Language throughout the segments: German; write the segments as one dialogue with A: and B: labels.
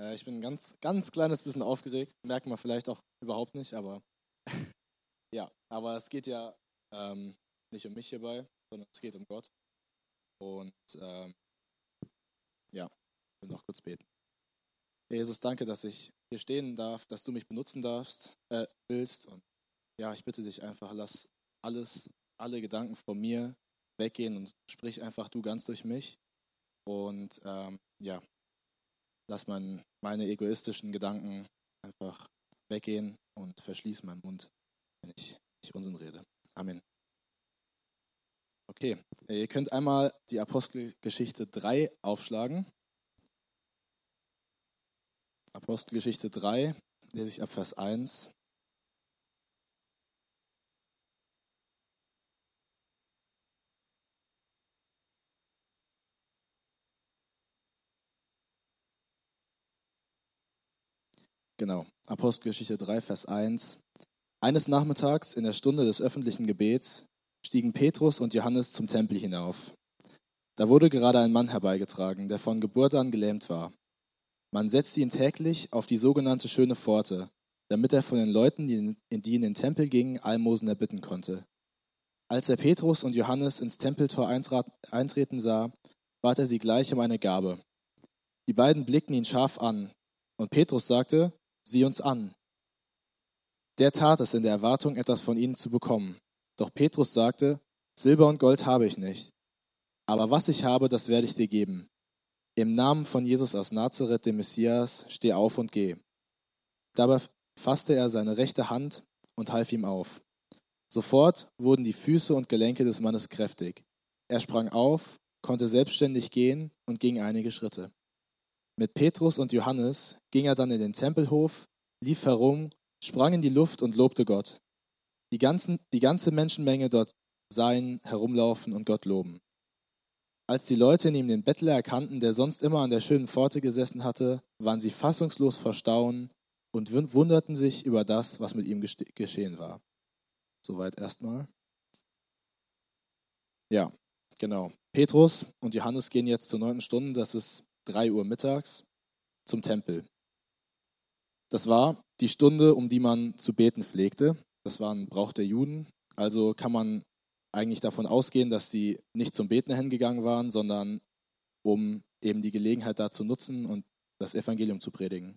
A: Äh, ich bin ein ganz, ganz kleines bisschen aufgeregt. Merkt man vielleicht auch überhaupt nicht, aber ja, aber es geht ja ähm, nicht um mich hierbei, sondern es geht um Gott. Und ähm, ja, ich will noch kurz beten. Jesus, danke, dass ich hier stehen darf, dass du mich benutzen darfst, äh, willst. Und ja, ich bitte dich einfach, lass alles, alle Gedanken von mir weggehen und sprich einfach du ganz durch mich. Und ähm, ja, lass mein, meine egoistischen Gedanken einfach weggehen und verschließ meinen Mund, wenn ich, ich Unsinn rede. Amen. Okay, ihr könnt einmal die Apostelgeschichte 3 aufschlagen. Apostelgeschichte 3, lese ich ab Vers 1. Genau, Apostelgeschichte 3, Vers 1. Eines Nachmittags in der Stunde des öffentlichen Gebets stiegen Petrus und Johannes zum Tempel hinauf. Da wurde gerade ein Mann herbeigetragen, der von Geburt an gelähmt war. Man setzte ihn täglich auf die sogenannte schöne Pforte, damit er von den Leuten, die in den Tempel gingen, Almosen erbitten konnte. Als er Petrus und Johannes ins Tempeltor eintreten sah, bat er sie gleich um eine Gabe. Die beiden blickten ihn scharf an, und Petrus sagte, sieh uns an. Der tat es in der Erwartung, etwas von ihnen zu bekommen. Doch Petrus sagte, Silber und Gold habe ich nicht, aber was ich habe, das werde ich dir geben. Im Namen von Jesus aus Nazareth, dem Messias, steh auf und geh. Dabei fasste er seine rechte Hand und half ihm auf. Sofort wurden die Füße und Gelenke des Mannes kräftig. Er sprang auf, konnte selbstständig gehen und ging einige Schritte. Mit Petrus und Johannes ging er dann in den Tempelhof, lief herum, sprang in die Luft und lobte Gott. Die, ganzen, die ganze Menschenmenge dort sah ihn herumlaufen und Gott loben. Als die Leute in ihm den Bettler erkannten, der sonst immer an der schönen Pforte gesessen hatte, waren sie fassungslos vor Staunen und wunderten sich über das, was mit ihm geschehen war. Soweit erstmal. Ja, genau. Petrus und Johannes gehen jetzt zur neunten Stunde. Das ist 3 Uhr mittags, zum Tempel. Das war die Stunde, um die man zu beten pflegte. Das war ein Brauch der Juden. Also kann man eigentlich davon ausgehen, dass sie nicht zum Beten hingegangen waren, sondern um eben die Gelegenheit da zu nutzen und das Evangelium zu predigen.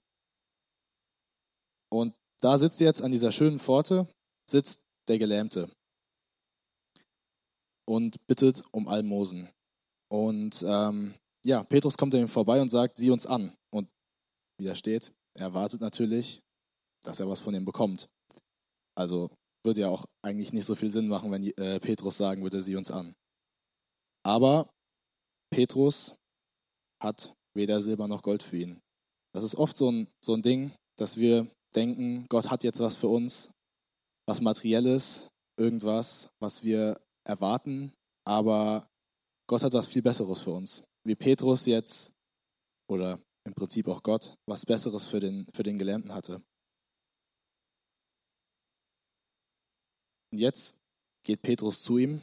A: Und da sitzt jetzt an dieser schönen Pforte, sitzt der Gelähmte und bittet um Almosen. Und ähm, ja, Petrus kommt an ihm vorbei und sagt, sieh uns an. Und wie da steht, er erwartet natürlich, dass er was von ihm bekommt. Also würde ja auch eigentlich nicht so viel Sinn machen, wenn äh, Petrus sagen würde, sieh uns an. Aber Petrus hat weder Silber noch Gold für ihn. Das ist oft so ein, so ein Ding, dass wir denken, Gott hat jetzt was für uns, was materielles, irgendwas, was wir erwarten, aber Gott hat was viel Besseres für uns wie Petrus jetzt oder im Prinzip auch Gott was Besseres für den, für den Gelähmten hatte. Und jetzt geht Petrus zu ihm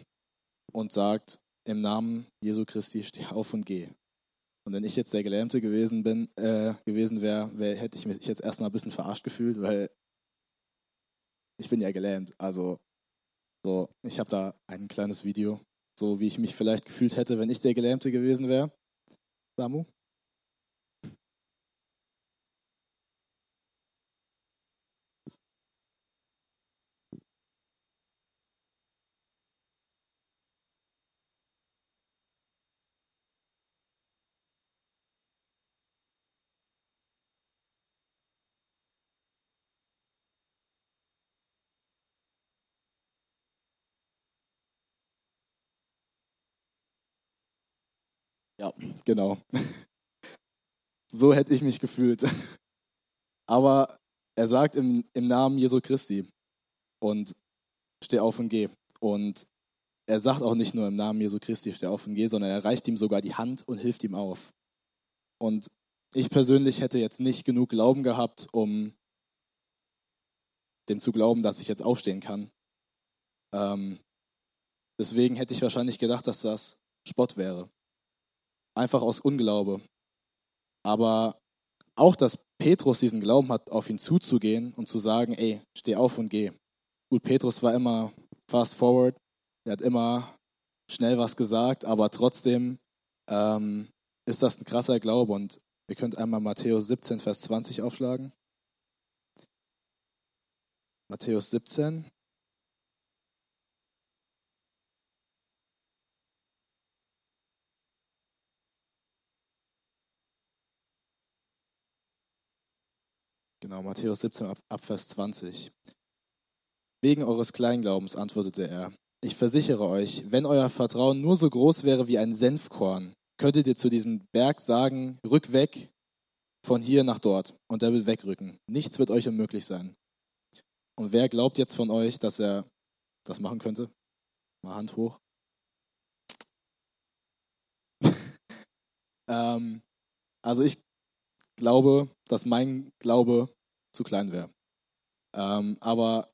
A: und sagt, im Namen Jesu Christi steh auf und geh. Und wenn ich jetzt der Gelähmte gewesen bin, äh, gewesen wäre, wär, hätte ich mich jetzt erstmal ein bisschen verarscht gefühlt, weil ich bin ja gelähmt. Also so, ich habe da ein kleines Video, so wie ich mich vielleicht gefühlt hätte, wenn ich der Gelähmte gewesen wäre. Samu? Ja, genau. So hätte ich mich gefühlt. Aber er sagt im, im Namen Jesu Christi und steh auf und geh. Und er sagt auch nicht nur im Namen Jesu Christi steh auf und geh, sondern er reicht ihm sogar die Hand und hilft ihm auf. Und ich persönlich hätte jetzt nicht genug Glauben gehabt, um dem zu glauben, dass ich jetzt aufstehen kann. Ähm, deswegen hätte ich wahrscheinlich gedacht, dass das Spott wäre einfach aus Unglaube. Aber auch, dass Petrus diesen Glauben hat, auf ihn zuzugehen und zu sagen, ey, steh auf und geh. Gut, Petrus war immer fast forward, er hat immer schnell was gesagt, aber trotzdem ähm, ist das ein krasser Glaube. Und ihr könnt einmal Matthäus 17, Vers 20 aufschlagen. Matthäus 17. Genau, Matthäus 17 ab, ab Vers 20. Wegen eures Kleinglaubens antwortete er, ich versichere euch, wenn euer Vertrauen nur so groß wäre wie ein Senfkorn, könntet ihr zu diesem Berg sagen, rück weg von hier nach dort und er will wegrücken. Nichts wird euch unmöglich sein. Und wer glaubt jetzt von euch, dass er das machen könnte? Mal Hand hoch. ähm, also ich glaube, dass mein Glaube zu klein wäre. Ähm, aber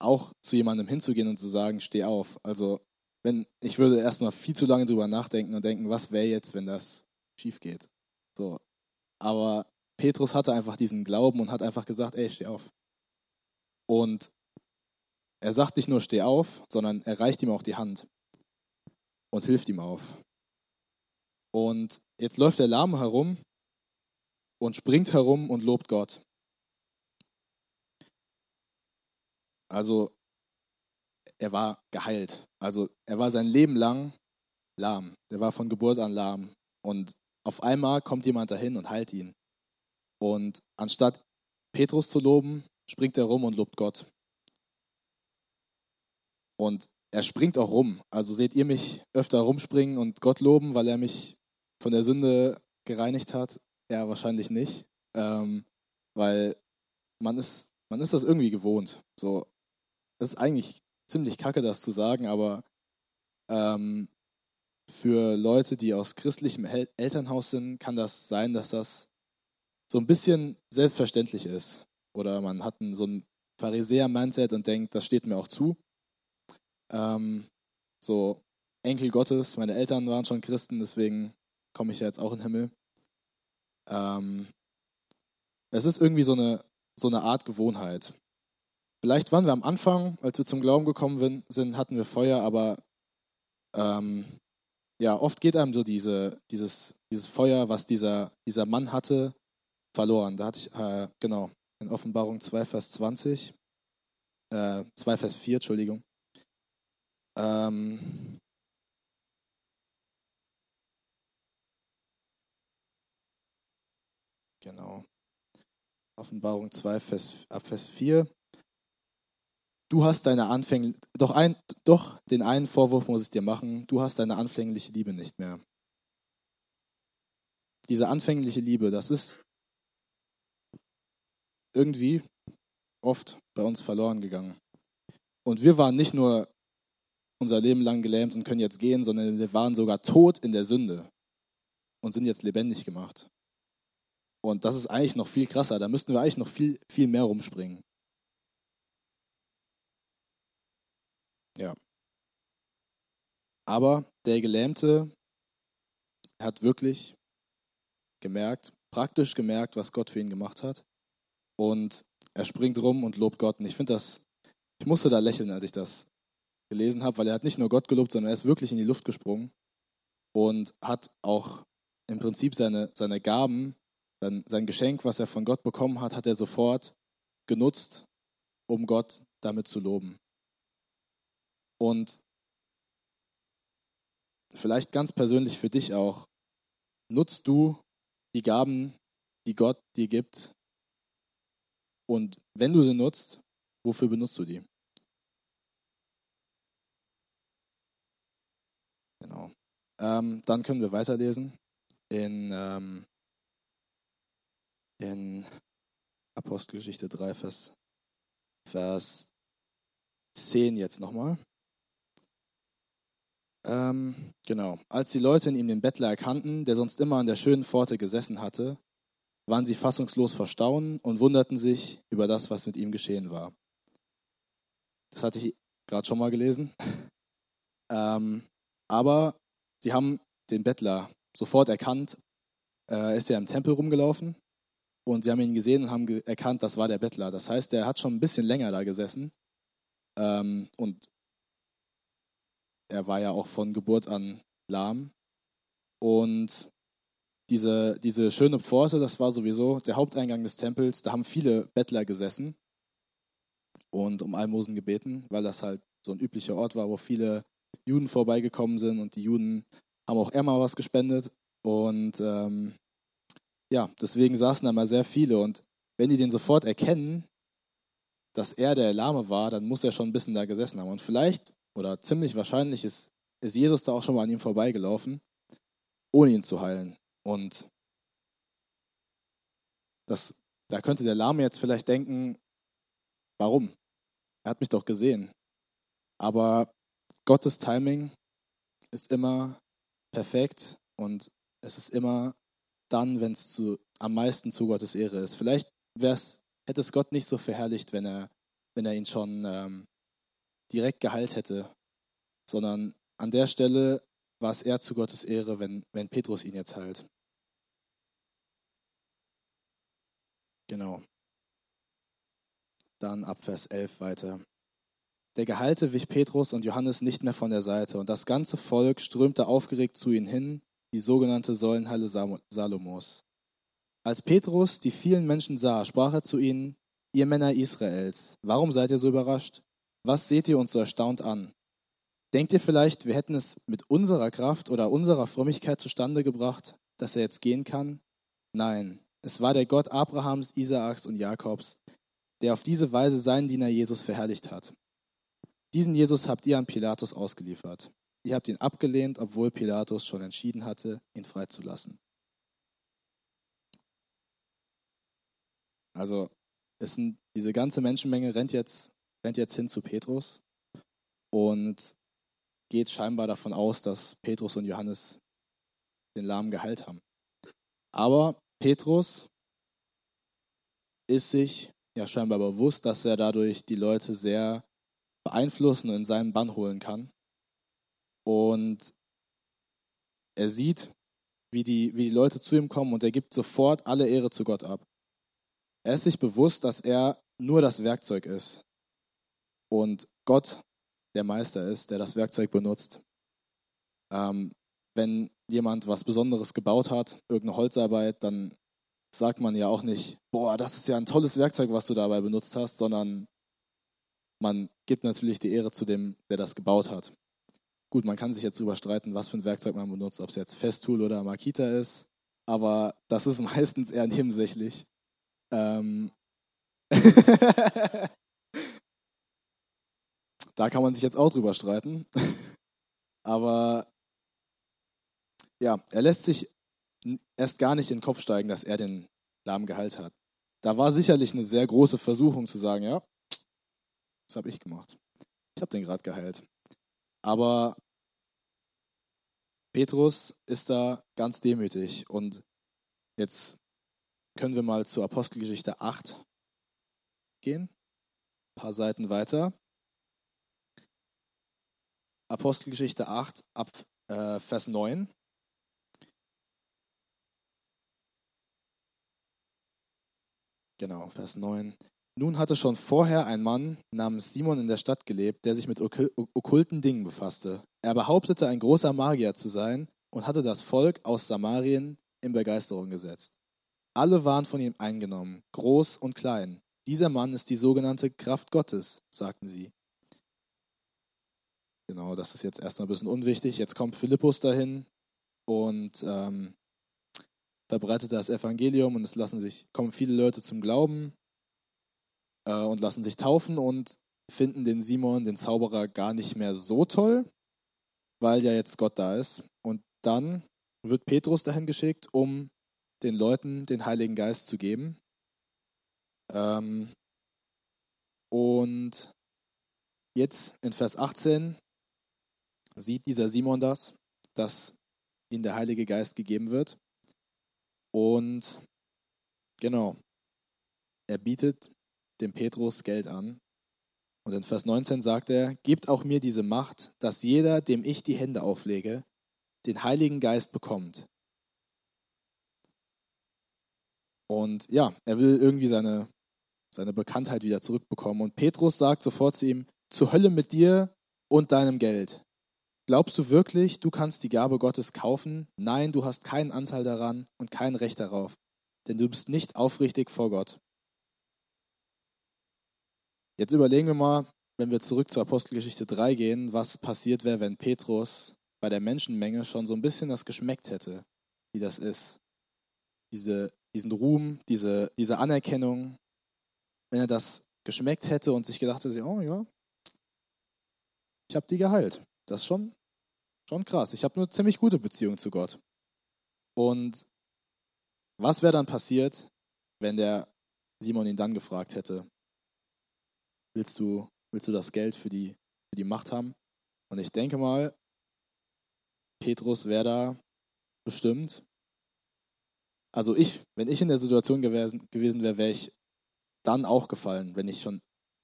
A: auch zu jemandem hinzugehen und zu sagen, steh auf. Also wenn ich würde erstmal viel zu lange drüber nachdenken und denken, was wäre jetzt, wenn das schief geht. So. Aber Petrus hatte einfach diesen Glauben und hat einfach gesagt, ey, steh auf. Und er sagt nicht nur steh auf, sondern er reicht ihm auch die Hand und hilft ihm auf. Und jetzt läuft der Lahme herum und springt herum und lobt Gott. Also er war geheilt. Also er war sein Leben lang lahm. Er war von Geburt an lahm. Und auf einmal kommt jemand dahin und heilt ihn. Und anstatt Petrus zu loben, springt er rum und lobt Gott. Und er springt auch rum. Also seht ihr mich öfter rumspringen und Gott loben, weil er mich von der Sünde gereinigt hat? Ja, wahrscheinlich nicht. Ähm, weil man ist, man ist das irgendwie gewohnt. So, ist eigentlich ziemlich kacke, das zu sagen, aber ähm, für Leute, die aus christlichem El Elternhaus sind, kann das sein, dass das so ein bisschen selbstverständlich ist. Oder man hat so ein Pharisäer-Mindset und denkt, das steht mir auch zu. Ähm, so Enkel Gottes, meine Eltern waren schon Christen, deswegen komme ich ja jetzt auch in den Himmel. Ähm, es ist irgendwie so eine, so eine Art Gewohnheit. Vielleicht waren wir am Anfang, als wir zum Glauben gekommen sind, hatten wir Feuer, aber ähm, ja, oft geht einem so diese, dieses, dieses Feuer, was dieser, dieser Mann hatte, verloren. Da hatte ich, äh, genau, in Offenbarung 2, Vers 20, äh, 2, Vers 4, Entschuldigung. Ähm, genau. Offenbarung 2, Vers, ab Vers 4. Du hast deine Anfängliche, doch, ein, doch den einen Vorwurf muss ich dir machen, du hast deine anfängliche Liebe nicht mehr. Diese anfängliche Liebe, das ist irgendwie oft bei uns verloren gegangen. Und wir waren nicht nur unser Leben lang gelähmt und können jetzt gehen, sondern wir waren sogar tot in der Sünde und sind jetzt lebendig gemacht. Und das ist eigentlich noch viel krasser. Da müssten wir eigentlich noch viel, viel mehr rumspringen. Ja. Aber der Gelähmte hat wirklich gemerkt, praktisch gemerkt, was Gott für ihn gemacht hat. Und er springt rum und lobt Gott. Und ich finde das, ich musste da lächeln, als ich das gelesen habe, weil er hat nicht nur Gott gelobt, sondern er ist wirklich in die Luft gesprungen und hat auch im Prinzip seine, seine Gaben, sein, sein Geschenk, was er von Gott bekommen hat, hat er sofort genutzt, um Gott damit zu loben. Und vielleicht ganz persönlich für dich auch, nutzt du die Gaben, die Gott dir gibt? Und wenn du sie nutzt, wofür benutzt du die? Genau. Ähm, dann können wir weiterlesen in, ähm, in Apostelgeschichte 3, Vers, Vers 10 jetzt nochmal. Ähm, genau. Als die Leute in ihm den Bettler erkannten, der sonst immer an der schönen Pforte gesessen hatte, waren sie fassungslos verstaunen und wunderten sich über das, was mit ihm geschehen war. Das hatte ich gerade schon mal gelesen. Ähm, aber sie haben den Bettler sofort erkannt äh, ist er im Tempel rumgelaufen und sie haben ihn gesehen und haben ge erkannt, das war der Bettler. Das heißt, er hat schon ein bisschen länger da gesessen ähm, und er war ja auch von Geburt an lahm. Und diese, diese schöne Pforte, das war sowieso der Haupteingang des Tempels, da haben viele Bettler gesessen und um Almosen gebeten, weil das halt so ein üblicher Ort war, wo viele Juden vorbeigekommen sind und die Juden haben auch immer was gespendet. Und ähm, ja, deswegen saßen da mal sehr viele. Und wenn die den sofort erkennen, dass er der Lahme war, dann muss er schon ein bisschen da gesessen haben. Und vielleicht oder ziemlich wahrscheinlich ist, ist Jesus da auch schon mal an ihm vorbeigelaufen, ohne ihn zu heilen. Und das, da könnte der Lahme jetzt vielleicht denken, warum? Er hat mich doch gesehen. Aber Gottes Timing ist immer perfekt und es ist immer dann, wenn es am meisten zu Gottes Ehre ist. Vielleicht hätte es Gott nicht so verherrlicht, wenn er, wenn er ihn schon ähm, direkt geheilt hätte, sondern an der Stelle war es eher zu Gottes Ehre, wenn, wenn Petrus ihn jetzt heilt. Genau. Dann ab Vers 11 weiter. Der Gehalte wich Petrus und Johannes nicht mehr von der Seite, und das ganze Volk strömte aufgeregt zu ihnen hin, die sogenannte Säulenhalle Salomos. Als Petrus die vielen Menschen sah, sprach er zu ihnen, ihr Männer Israels, warum seid ihr so überrascht? Was seht ihr uns so erstaunt an? Denkt ihr vielleicht, wir hätten es mit unserer Kraft oder unserer Frömmigkeit zustande gebracht, dass er jetzt gehen kann? Nein, es war der Gott Abrahams, Isaaks und Jakobs, der auf diese Weise seinen Diener Jesus verherrlicht hat. Diesen Jesus habt ihr an Pilatus ausgeliefert. Ihr habt ihn abgelehnt, obwohl Pilatus schon entschieden hatte, ihn freizulassen. Also es sind, diese ganze Menschenmenge rennt jetzt, rennt jetzt hin zu Petrus und geht scheinbar davon aus, dass Petrus und Johannes den Lahmen geheilt haben. Aber Petrus ist sich ja scheinbar bewusst, dass er dadurch die Leute sehr beeinflussen und in seinen Bann holen kann. Und er sieht, wie die, wie die Leute zu ihm kommen und er gibt sofort alle Ehre zu Gott ab. Er ist sich bewusst, dass er nur das Werkzeug ist und Gott der Meister ist, der das Werkzeug benutzt. Ähm, wenn jemand was Besonderes gebaut hat, irgendeine Holzarbeit, dann sagt man ja auch nicht, boah, das ist ja ein tolles Werkzeug, was du dabei benutzt hast, sondern man gibt natürlich die Ehre zu dem, der das gebaut hat. Gut, man kann sich jetzt darüber streiten, was für ein Werkzeug man benutzt, ob es jetzt Festool oder Makita ist, aber das ist meistens eher nebensächlich. Ähm da kann man sich jetzt auch drüber streiten. aber ja, er lässt sich erst gar nicht in den Kopf steigen, dass er den Lahm geheilt hat. Da war sicherlich eine sehr große Versuchung zu sagen, ja, das habe ich gemacht. Ich habe den gerade geheilt. Aber Petrus ist da ganz demütig. Und jetzt können wir mal zur Apostelgeschichte 8 gehen. Ein paar Seiten weiter. Apostelgeschichte 8 ab äh, Vers 9. Genau, Vers 9. Nun hatte schon vorher ein Mann namens Simon in der Stadt gelebt, der sich mit okkulten Dingen befasste. Er behauptete, ein großer Magier zu sein und hatte das Volk aus Samarien in Begeisterung gesetzt. Alle waren von ihm eingenommen, groß und klein. Dieser Mann ist die sogenannte Kraft Gottes, sagten sie. Genau, das ist jetzt erstmal ein bisschen unwichtig. Jetzt kommt Philippus dahin und ähm, verbreitet das Evangelium und es lassen sich, kommen viele Leute zum Glauben äh, und lassen sich taufen und finden den Simon, den Zauberer, gar nicht mehr so toll, weil ja jetzt Gott da ist. Und dann wird Petrus dahin geschickt, um den Leuten den Heiligen Geist zu geben. Ähm, und jetzt in Vers 18 sieht dieser Simon das, dass ihm der Heilige Geist gegeben wird. Und genau, er bietet dem Petrus Geld an. Und in Vers 19 sagt er, gebt auch mir diese Macht, dass jeder, dem ich die Hände auflege, den Heiligen Geist bekommt. Und ja, er will irgendwie seine, seine Bekanntheit wieder zurückbekommen. Und Petrus sagt sofort zu ihm, zur Hölle mit dir und deinem Geld. Glaubst du wirklich, du kannst die Gabe Gottes kaufen? Nein, du hast keinen Anteil daran und kein Recht darauf, denn du bist nicht aufrichtig vor Gott. Jetzt überlegen wir mal, wenn wir zurück zur Apostelgeschichte 3 gehen, was passiert wäre, wenn Petrus bei der Menschenmenge schon so ein bisschen das geschmeckt hätte, wie das ist. Diese, diesen Ruhm, diese, diese Anerkennung, wenn er das geschmeckt hätte und sich gedacht hätte, oh ja, ich habe die geheilt. Das ist schon, schon krass. Ich habe eine ziemlich gute Beziehung zu Gott. Und was wäre dann passiert, wenn der Simon ihn dann gefragt hätte, willst du, willst du das Geld für die, für die Macht haben? Und ich denke mal, Petrus wäre da bestimmt. Also ich, wenn ich in der Situation gewesen, gewesen wäre, wäre ich dann auch gefallen, wenn ich schon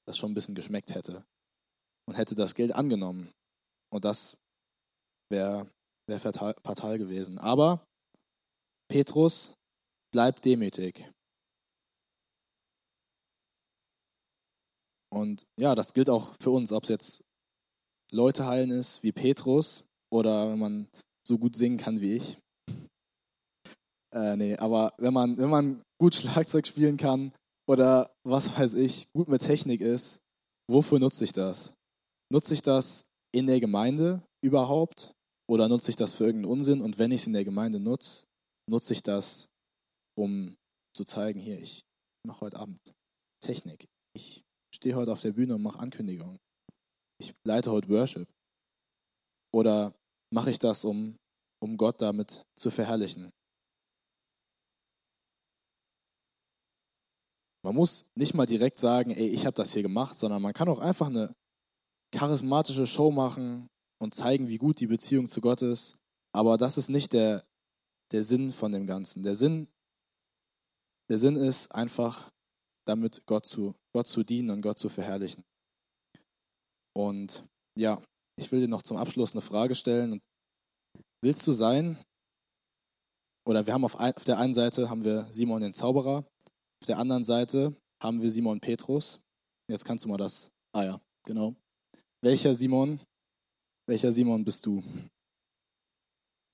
A: das schon ein bisschen geschmeckt hätte und hätte das Geld angenommen. Und das wäre wär fatal, fatal gewesen. Aber Petrus bleibt demütig. Und ja, das gilt auch für uns, ob es jetzt Leute heilen ist wie Petrus oder wenn man so gut singen kann wie ich. Äh, nee, aber wenn man, wenn man gut Schlagzeug spielen kann oder was weiß ich, gut mit Technik ist, wofür nutze ich das? Nutze ich das in der Gemeinde überhaupt oder nutze ich das für irgendeinen Unsinn? Und wenn ich es in der Gemeinde nutze, nutze ich das, um zu zeigen, hier, ich mache heute Abend Technik. Ich stehe heute auf der Bühne und mache Ankündigungen. Ich leite heute Worship. Oder mache ich das, um, um Gott damit zu verherrlichen? Man muss nicht mal direkt sagen, ey, ich habe das hier gemacht, sondern man kann auch einfach eine charismatische Show machen und zeigen, wie gut die Beziehung zu Gott ist. Aber das ist nicht der, der Sinn von dem Ganzen. Der Sinn, der Sinn ist einfach, damit Gott zu, Gott zu dienen und Gott zu verherrlichen. Und ja, ich will dir noch zum Abschluss eine Frage stellen. Willst du sein? Oder wir haben auf, ein, auf der einen Seite haben wir Simon den Zauberer, auf der anderen Seite haben wir Simon Petrus. Jetzt kannst du mal das. Ah ja, genau. Welcher Simon? Welcher Simon bist du?